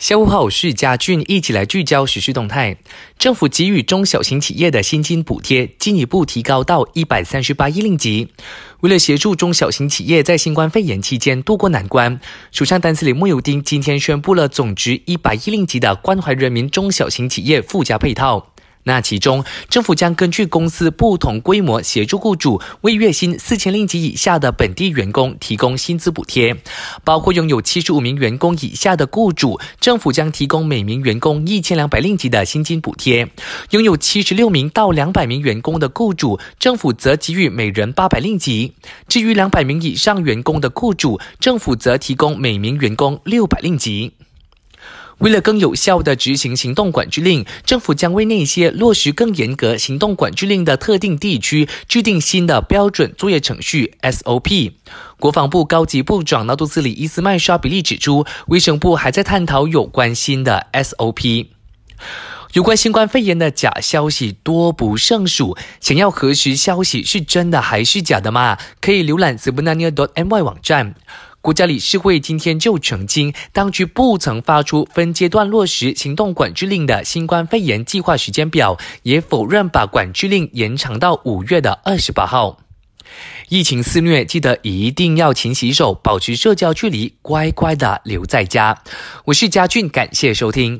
下午好，我是嘉俊，一起来聚焦时事动态。政府给予中小型企业的薪金补贴进一步提高到一百三十八亿令吉。为了协助中小型企业在新冠肺炎期间渡过难关，首相丹斯里莫尤丁今天宣布了总值一百亿令吉的关怀人民中小型企业附加配套。那其中，政府将根据公司不同规模，协助雇主为月薪四千令吉以下的本地员工提供薪资补贴。包括拥有七十五名员工以下的雇主，政府将提供每名员工一千两百令吉的薪金补贴；拥有七十六名到两百名员工的雇主，政府则给予每人八百令吉。至于两百名以上员工的雇主，政府则提供每名员工六百令吉。为了更有效地执行行动管制令，政府将为那些落实更严格行动管制令的特定地区制定新的标准作业程序 SOP。国防部高级部长纳杜斯里伊斯麦沙比利指出，卫生部还在探讨有关新的 SOP。有关新冠肺炎的假消息多不胜数，想要核实消息是真的还是假的吗？可以浏览 z b u n a n i a m y 网站。国家理事会今天就澄清，当局不曾发出分阶段落实行动管制令的新冠肺炎计划时间表，也否认把管制令延长到五月的二十八号。疫情肆虐，记得一定要勤洗手，保持社交距离，乖乖的留在家。我是佳俊，感谢收听。